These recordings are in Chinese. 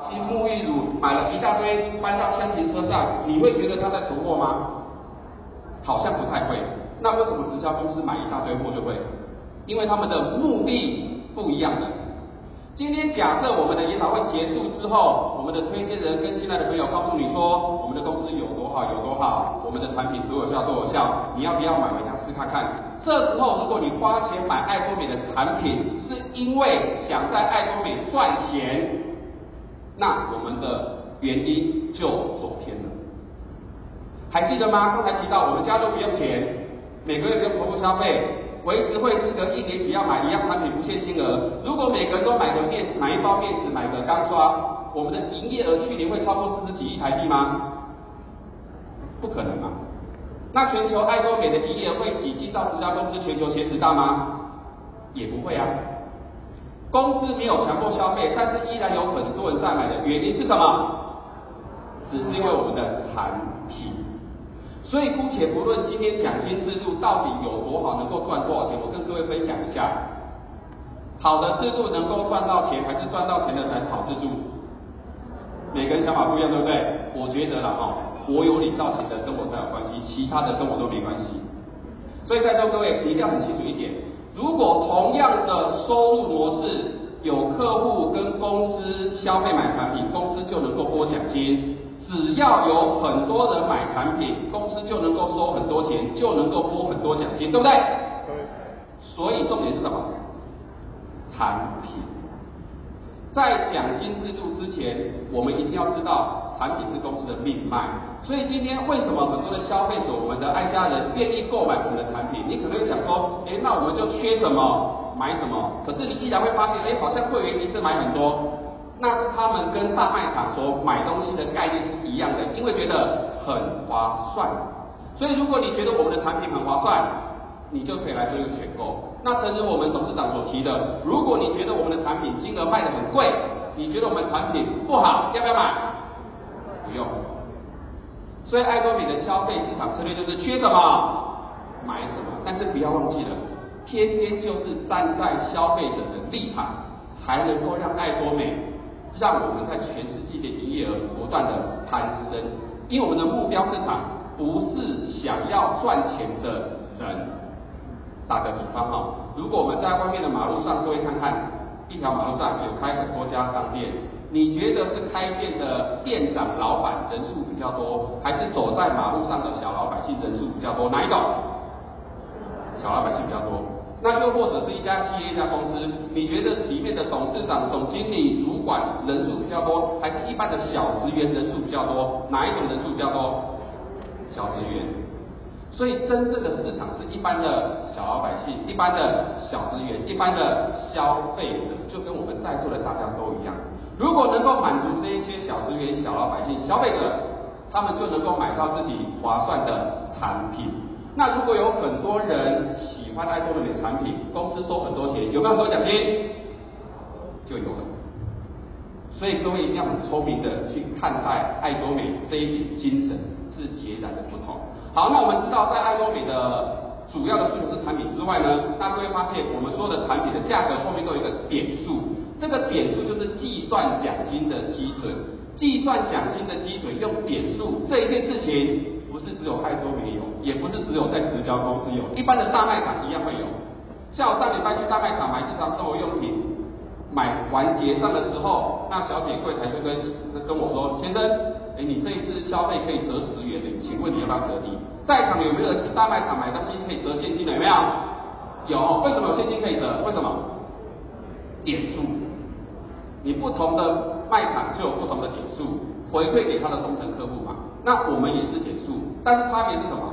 其沐浴乳买了一大堆搬到厢型车上，你会觉得他在囤货吗？好像不太会。那为什么直销公司买一大堆货就会？因为他们的目的不一样的。今天假设我们的研讨会结束之后，我们的推荐人跟新来的朋友告诉你说，我们的公司有多好有多好，我们的产品多有效多有效，你要不要买回家试看看？这时候如果你花钱买爱多美的产品，是因为想在爱多美赚钱，那我们的原因就走偏了。还记得吗？刚才提到我们家都不用钱，每个月不用重复消费。维持会资格一年只要买一样产品不限金额。如果每个人都买个面买一包面纸，买个钢刷，我们的营业额去年会超过四十几亿台币吗？不可能啊！那全球爱多美的营业额会挤进到十家公司全球前十大吗？也不会啊。公司没有强迫消费，但是依然有很多人在买的原因是什么？只是因为我们的产品。所以姑且不论今天奖金制度到底有多好，能够赚多少钱，我跟各位分享一下。好的制度能够赚到钱，还是赚到钱的才是好制度？每个人想法不一样，对不对？我觉得了哈，我有领到钱的跟我才有关系，其他的跟我都没关系。所以在座各位，一定要很清楚一点：如果同样的收入模式，有客户跟公司消费买产品，公司就能够拨奖金。只要有很多人买产品，公司就能够收很多钱，就能够拨很多奖金，对不对？对。所以重点是什么？产品。在奖金制度之前，我们一定要知道产品是公司的命脉。所以今天为什么很多的消费者，我们的爱家人愿意购买我们的产品？你可能会想说，哎，那我们就缺什么买什么？可是你依然会发现，哎，好像会员一次买很多。那他们跟大卖场所买东西的概念是一样的，因为觉得很划算。所以如果你觉得我们的产品很划算，你就可以来做一个选购。那诚如我们董事长所提的，如果你觉得我们的产品金额卖得很贵，你觉得我们产品不好，要不要买？不用。所以爱多美的消费市场策略就是缺什么买什么，但是不要忘记了，偏偏就是站在消费者的立场，才能够让爱多美。让我们在全世界的营业额不断的攀升，因为我们的目标市场不是想要赚钱的人。打个比方哈，如果我们在外面的马路上，各位看看，一条马路上有开很多家商店，你觉得是开店的店长、老板人数比较多，还是走在马路上的小老百姓人数比较多？哪一种？小老百姓比较多。那又或者是一家企业、一家公司，你觉得里面的董事长、总经理、主管人数比较多，还是一般的小职员人数比较多？哪一种人数比较多？小职员。所以真正的市场是一般的小老百姓、一般的小职员、一般的消费者，就跟我们在座的大家都一样。如果能够满足这些小职员、小老百姓、消费者，他们就能够买到自己划算的产品。那如果有很多人喜欢爱多美的产品，公司收很多钱，有没有很多奖金？就有了。所以各位一定要很聪明的去看待爱多美这一点精神是截然的不同。好，那我们知道在爱多美的主要的诉求是产品之外呢，那各位发现我们所有的产品的价格后面都有一个点数，这个点数就是计算奖金的基准，计算奖金的基准用点数这一件事情。不是只有爱多美有，也不是只有在直销公司有，一般的大卖场一样会有。像我上礼拜去大卖场买日常生活用品，买完结账的时候，那小姐柜台就跟跟我说：“先生，哎，你这一次消费可以折十元的，请问你要不要折抵？在场有没有去大卖场买东西可以折现金的？有没有？有。为什么有现金可以折？为什么？点数。你不同的卖场就有不同的点数，回馈给他的忠诚客户嘛。那我们也是点数。但是差别是什么？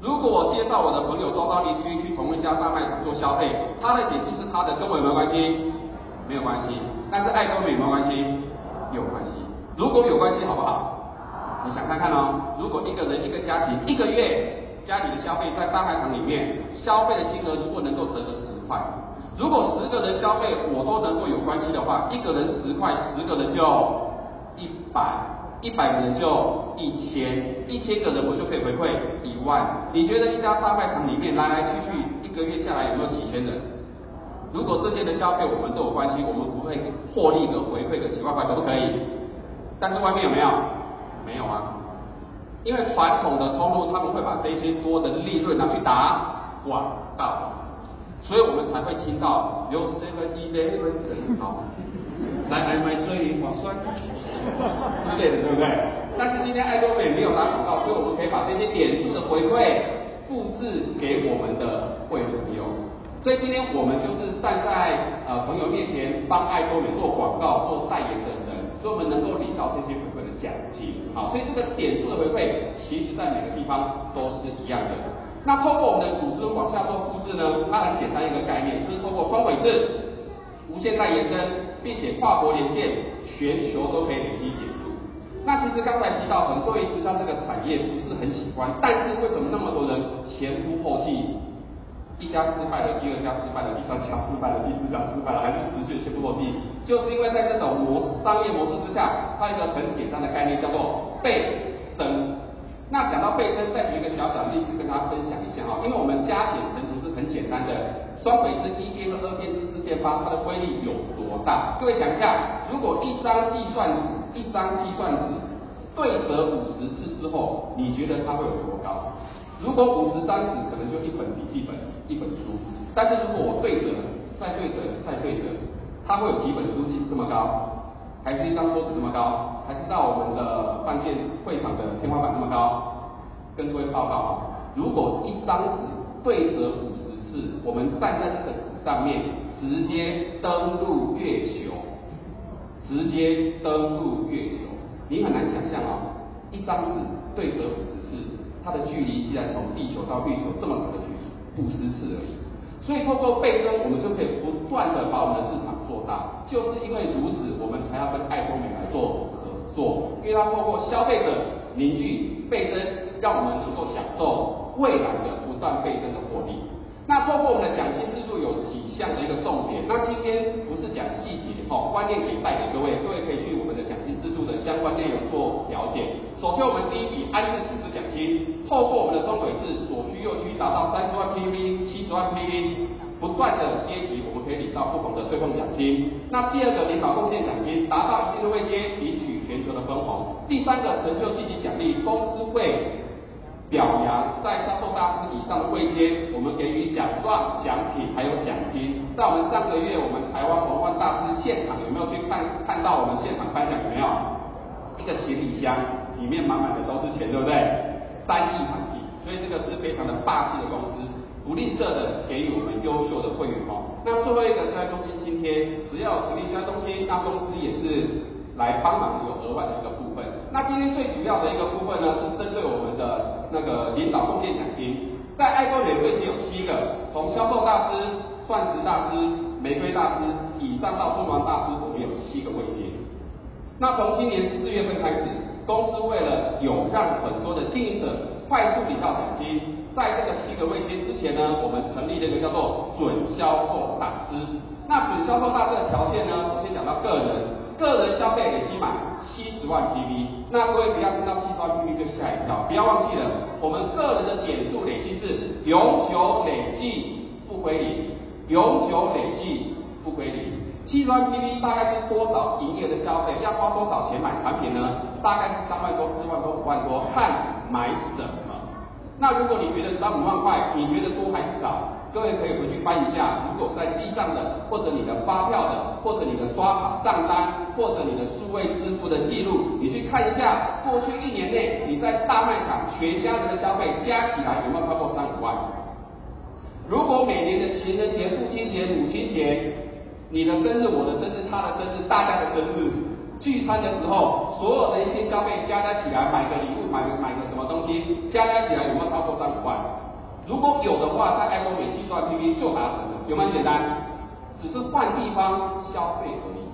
如果我介绍我的朋友、周遭邻居去同一家大卖场做消费，他的点数是他的，跟我有没有关系？没有关系。但是爱多美有没有关系？有关系。如果有关系，好不好？你想看看哦。如果一个人一个家庭一个月家里的消费在大卖场里面消费的金额，如果能够折个十块，如果十个人消费我都能够有关系的话，一个人十块，十个人就一百。一百个人就一千，一千个人我就可以回馈一万。你觉得一家大卖场里面来来去去一个月下来有没有几千人？如果这些的消费我们都有关系，我们不会获利的回馈个几万块，可不可以？但是外面有没有？没有啊，因为传统的通路他们会把这些多的利润拿去打广告，所以我们才会听到有 seven eleven 好，来来买最划算之类的，对不对？但是今天爱多美没有打广告，所以我们可以把这些点数的回馈复制给我们的会员朋友。所以今天我们就是站在呃朋友面前帮爱多美做广告、做代言的，所以我们能够领到这些回馈的奖金。好，所以这个点数的回馈，其实在每个地方都是一样的。那透过我们的组织往下做复制呢，它很简单一个概念，就是透过双轨制、无限代延伸，并且跨国连线，全球都可以累积点数。那其实刚才提到，很多人直销这个产业不是很喜欢，但是为什么那么多人前仆后继？一家失败了，第二家失败了，第三家失败了，第四家失败了，还是持续前仆后继，就是因为在这种模式商业模式之下，它一个很简单的概念叫做倍增。那讲到倍增，再举一个小小的例子跟大家分享一下哈，因为我们加减乘除是很简单的，双轨制一变二，二变四，四变八，它的威力有多大？各位想一下，如果一张计算纸，一张计算纸对折五十次之后，你觉得它会有多高？如果五十张纸可能就一本笔记本，一本书，但是如果我对折，再对折，再对折，它会有几本书这么高？还是一张桌子这么高？还是到我们的饭店会场的天花板这么高？跟各位报告啊，如果一张纸对折五十次，我们站在这个纸上面，直接登陆月球，直接登陆月球，你很难想象啊，一张纸对折五十次。它的距离，既然从地球到月球这么长的距离，五十次而已。所以透过倍增，我们就可以不断的把我们的市场大。就是因为如此，我们才要跟艾多美来做合作，因为它透过消费者凝聚倍增，让我们能够享受未来的不断倍增的获利。那透过我们的奖金制度有几项的一个重点，那今天不是讲细节哦，观念可以带给各位，各位可以去我们的奖金制度的相关内容做了解。首先，我们第一笔安置组织奖金，透过我们的双轨制，左区右区达到三十万 PV、七十万 PV，不断的阶级，我们可以领到不同的对碰奖金。那第二个领导贡献奖金，达到一定的位阶，领取全球的分红。第三个成就积极奖励，公司会。表扬在销售大师以上的位阶，我们给予奖状、奖品还有奖金。在我们上个月，我们台湾皇冠大师现场有没有去看看到我们现场颁奖有没有？一个行李箱里面满满的都是钱，对不对？三亿韩币，所以这个是非常的霸气的公司，不吝啬的给予我们优秀的会员哦。那最后一个交易中心津贴，只要成立交易中心，那公司也是。来帮忙有额外的一个部分。那今天最主要的一个部分呢，是针对我们的那个领导贡献奖金。在爱多美位阶有七个，从销售大师、钻石大师、玫瑰大师以上到珠宝大师，我们有七个位阶。那从今年四月份开始，公司为了有让很多的经营者快速领到奖金，在这个七个位阶之前呢，我们成立了一个叫做准销售大师。那准销售大师的条件呢，首先讲到个人。个人消费累积满七十万 PV，那各位不要听到七十万 PV 就吓一跳，不要忘记了，我们个人的点数累积是永久累计不归零，永久累计不归零。七十万 PV 大概是多少营业的消费？要花多少钱买产品呢？大概是三万多、四万多、五万多，看买什么。那如果你觉得三五万块，你觉得多还是少？各位可以回去翻一下，如果在记账的，或者你的发票的，或者你的刷卡账单，或者你的数位支付的记录，你去看一下，过去一年内你在大卖场全家人的消费加起来有没有超过三五万？如果每年的情人节、父亲节、母亲节，你的生日、我的生日、他的生日、大家的生日，聚餐的时候，所有的一些消费加加起来，买个礼物，买个买个加加起来有没有超过三五万？如果有的话，在艾多美七十万 PV 就达成了，有没有简单？只是换地方消费而已，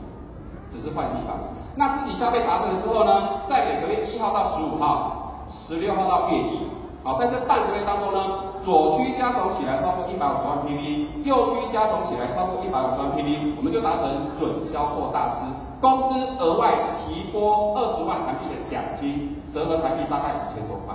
只是换地方。那自己消费达成了之后呢，在每个月一号到十五号、十六号到月底，好，在这半个月当中呢，左区加总起来超过一百五十万 PV，右区加总起来超过一百五十万 PV，我们就达成准销售大师。公司额外提拨二十万台币的奖金，折合台币大概五千多块。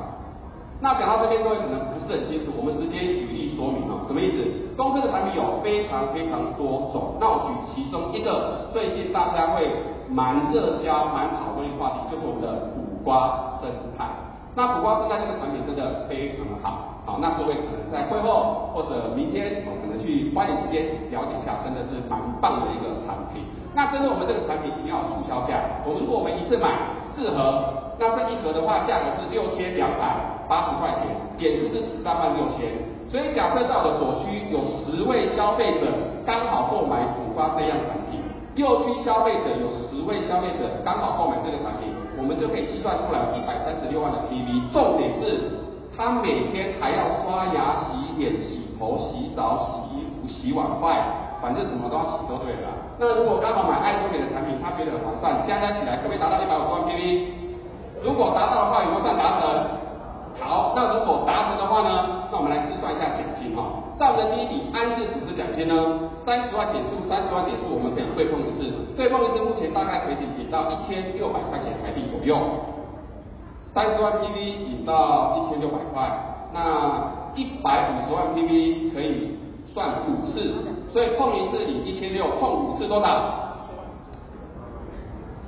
那讲到这边，各位可能不是很清楚，我们直接举例说明啊，什么意思？公司的产品有非常非常多种，那我举其中一个最近大家会蛮热销、蛮讨论的话题，就是我们的苦瓜生态。那苦瓜生态这个产品真的非常的好。好，那各位可能在会后或者明天，我可能去花点时间了解一下，真的是蛮棒的一个产品。那针对我们这个产品一定要促销价，我们如果我们一次买四盒，那这一盒的话价格是六千两百八十块钱，点数是十三万六千。所以假设在我的左区有十位消费者刚好购买苦瓜这样产品，右区消费者有十位消费者刚好购买这个产品，我们就可以计算出来一百三十六万的 PV。重点是。他每天还要刷牙、洗脸、洗头、洗澡、洗衣服、洗碗筷，反正什么都要洗都对了。那如果刚好买爱多美的产品，他觉得很划算，加加起来可不可以达到一百五十万 PV？如果达到的话，有没有算达成？好，那如果达成的话呢？那我们来试算一下奖金哈。在我们的第一笔安置组织奖金呢，三十万点数，三十万点数，我们可以对碰一次，对碰一次目前大概可以领到一千六百块钱台币左右。三十万 PV 引到一千六百块，那一百五十万 PV 可以算五次，所以碰一次领一千六，碰五次多少？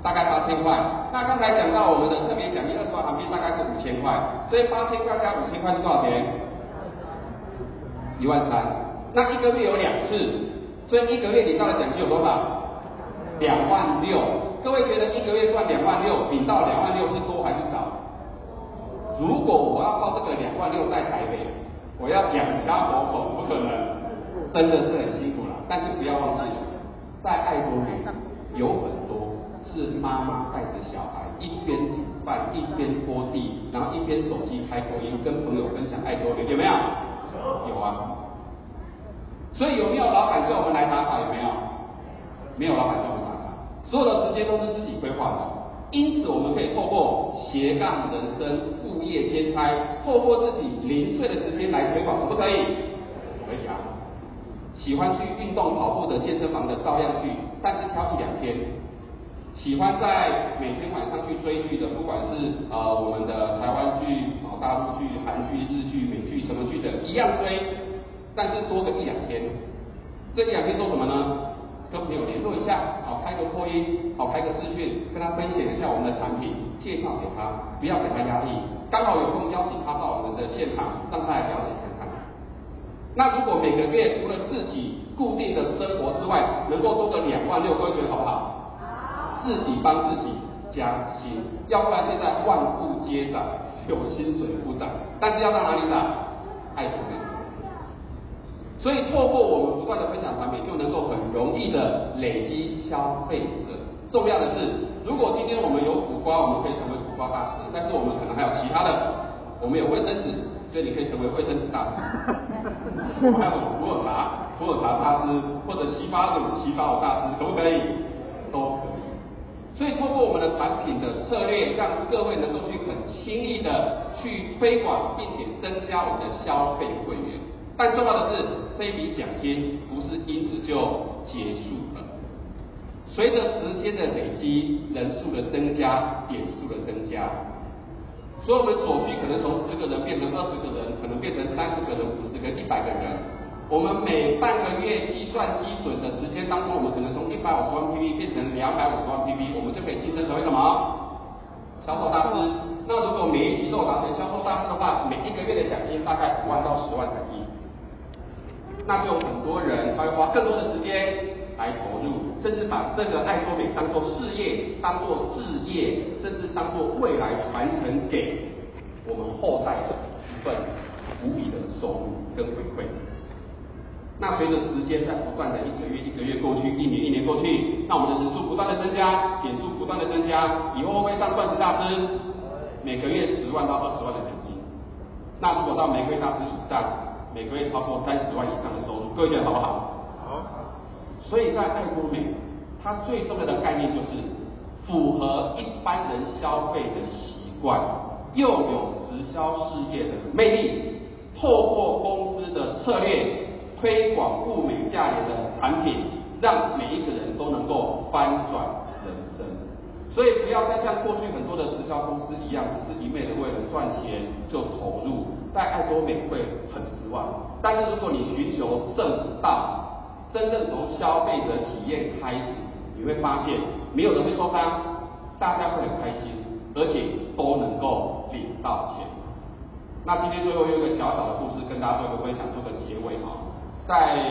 大概八千块。那刚才讲到我们的特别奖励二十万韩币大概是五千块，所以八千块加五千块是多少钱？一万三。那一个月有两次，所以一个月领到的奖金有多少？两万六。各位觉得一个月赚两万六，领到两万六是多还是少？如果我要靠这个两万六在台北，我要养家活口，不可能，真的是很辛苦了。但是不要忘记，在爱多美有很多是妈妈带着小孩一边煮饭一边拖地，然后一边手机开口音跟朋友分享爱多美，有没有？有啊。所以有没有老板叫我们来打卡？有没有？没有老板叫我们打卡，所有的时间都是自己规划的。因此，我们可以透过斜杠人生、副业兼差，透过自己零碎的时间来推广，可不可以？可以啊。喜欢去运动跑步的健身房的照样去，但是挑一两天。喜欢在每天晚上去追剧的，不管是呃我们的台湾剧、啊大陆剧、韩剧、日剧、美剧什么剧的，一样追，但是多个一两天。这一两天做什么呢？跟朋友联络一下，好开个扩音，好开个视讯，跟他分享一下我们的产品，介绍给他，不要给他压力。刚好有空邀请他到我们的现场，让他来了解看看。那如果每个月除了自己固定的生活之外，能够多个两万六，各位觉得好不好？好。自己帮自己加薪，要不然现在万物皆涨，只有薪水不涨。但是要到哪里涨？爱多美。所以，透过我们不断的分享产品，就能够很容易的累积消费者。重要的是，如果今天我们有苦瓜，我们可以成为苦瓜大师。但是我们可能还有其他的，我们有卫生纸，所以你可以成为卫生纸大师。还有普洱茶，普洱茶大师，或者洗发乳，洗发乳大师，可不可以？所以，透过我们的产品的策略，让各位能够去很轻易的去推广，并且增加我们的消费会员。但重要的是，这一笔奖金不是因此就结束了。随着时间的累积，人数的增加，点数的增加，所以我们所需可能从十个人变成二十个人，可能变成三十个人、五十个、一百个人。我们每半个月计算基准的时间当中，我们可能从一百五十万 PV 变成两百五十万 PV，我们就可以晋升成为什么？销售大师。那如果每一期都达成销售大师的话，每一个月的奖金大概五万到十万台币。那就很多人，他会花更多的时间来投入，甚至把这个爱多美当做事业、当做置业，甚至当做未来传承给我们后代的一份无比的收入跟回馈。那随着时间在不断的一个月一个月过去，一年一年过去，那我们的人数不断的增加，点数不断的增加，以后会上钻石大师？每个月十万到二十万的奖金。那如果到玫瑰大师以上？每个月超过三十万以上的收入，各位觉得好不好？好。所以在爱多美，它最重要的概念就是符合一般人消费的习惯，又有直销事业的魅力，透过公司的策略推广物美价廉的产品，让每一个人都能够翻转人生。所以不要再像过去很多的直销公司一样，只是一味的为了赚钱就投入，在爱多美会很失望。但是如果你寻求正道，真正从消费者体验开始，你会发现没有人会受伤，大家会很开心，而且都能够领到钱。那今天最后有一个小小的故事跟大家做一个分享，做个结尾哈。在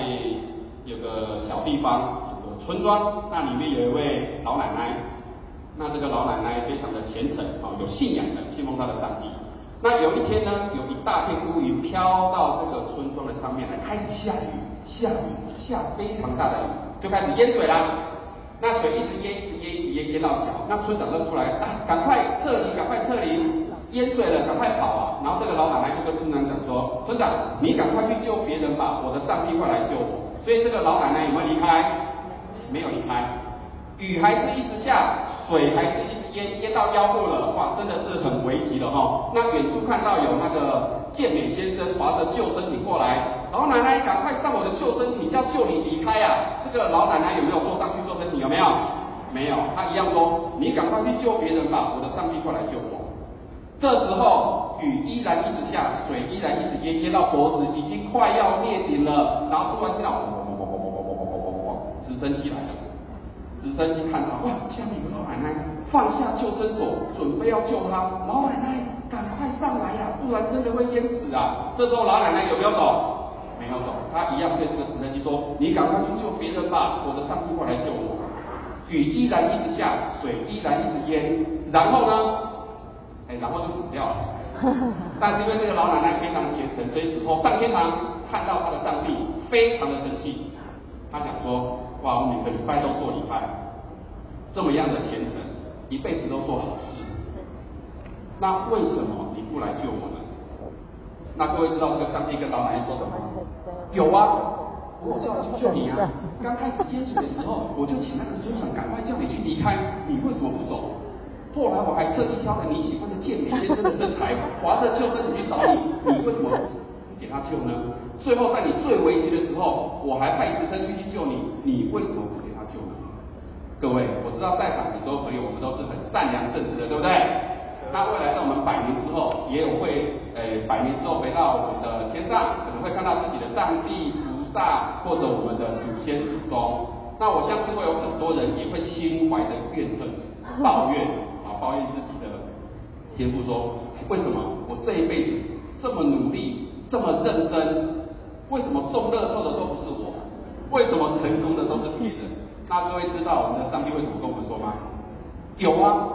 有个小地方，有个村庄，那里面有一位老奶奶。那这个老奶奶非常的虔诚啊，有信仰的，信奉她的上帝。那有一天呢，有一大片乌云飘到这个村庄的上面来，开始下雨，下雨，下非常大的雨，就开始淹水啦。那水一直淹，一直淹，一直淹，淹到脚。那村长就出来，啊，赶快撤离，赶快撤离。淹水了，赶快跑啊！然后这个老奶奶就跟村长讲说：“村长，你赶快去救别人吧，我的上帝会来救我。”所以这个老奶奶有没有离开？没有离开。雨还是一直下，水还是一直淹，淹到腰部了，哇，真的是很危急了哈。那远处看到有那个健美先生划着救生艇过来，老奶奶赶快上我的救生艇，要救你离开啊！这个老奶奶有没有坐上去救生艇？有没有？没有。她一样说：“你赶快去救别人吧，我的上帝会来救我。”这时候雨依然一直下，水依然一直淹，淹到脖子，已经快要灭顶了。然后突然听到，砰砰砰砰砰砰砰砰砰砰，直升机来了。直升机看到，哇，下面有个老奶奶，放下救生索，准备要救她。老奶奶，赶快上来呀，不然真的会淹死啊！这时候老奶奶有没有走？没有走，她一样对这个直升机说：“你赶快去救别人吧，我的上帝会来救我。”雨依然一直下，水依然一直淹，然后呢？哎，然后就死掉了。但是因为这个老奶奶非常虔诚，所以死后上天堂看到他的上帝，非常的生气。他想说：哇，我每个礼拜都做礼拜，这么样的虔诚，一辈子都做好事，那为什么你不来救我呢？那各位知道这个上帝跟老奶奶说什么？有啊，我叫我去救你啊！刚开始淹水的时候，我就请那个村长赶快叫你去离开，你为什么不走？后来我还特地挑了你喜欢的健美先生的身材，划着救生艇去找你，你为什么不给他救呢？最后在你最危急的时候，我还派直升机去救你，你为什么不给他救呢？各位，我知道在场很多朋友，我们都是很善良正直的，对不对？那未来在我们百年之后，也有会，诶，百年之后回到我们的天上，可能会看到自己的上帝、菩萨或者我们的祖先祖宗。那我相信会有很多人也会心怀着怨恨、抱怨。抱怨自己的天赋说：“为什么我这一辈子这么努力，这么认真，为什么中乐透的都不是我？为什么成功的都是别人？”那各位知道我们的上帝会怎么跟我们说吗？有啊，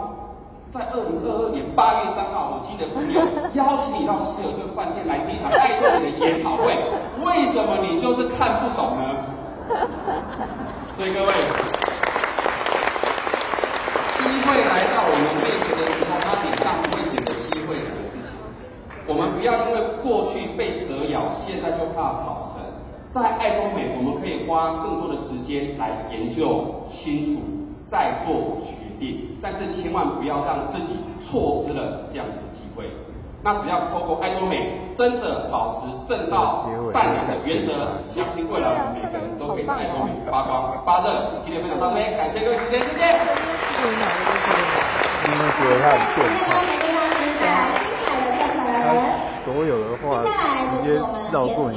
在二零二二年八月三号，我记得朋友 邀请你到希尔顿饭店来听一场爱多美的研讨会，为什么你就是看不懂呢？所以各位。会来到我们面前的时候，他脸上会写着“机会”两个字。我们不要因为过去被蛇咬，现在就怕草绳。在爱多美，我们可以花更多的时间来研究清楚，再做决定。但是千万不要让自己错失了这样子的机会。那只要透过爱多美，真的保持正道、善良的原则，相信未来我们每个人都可以在爱多美发光发热。今天分享到这边，感谢各位时间，谢谢。因为觉得他很变态。他所有的话直接绕过你。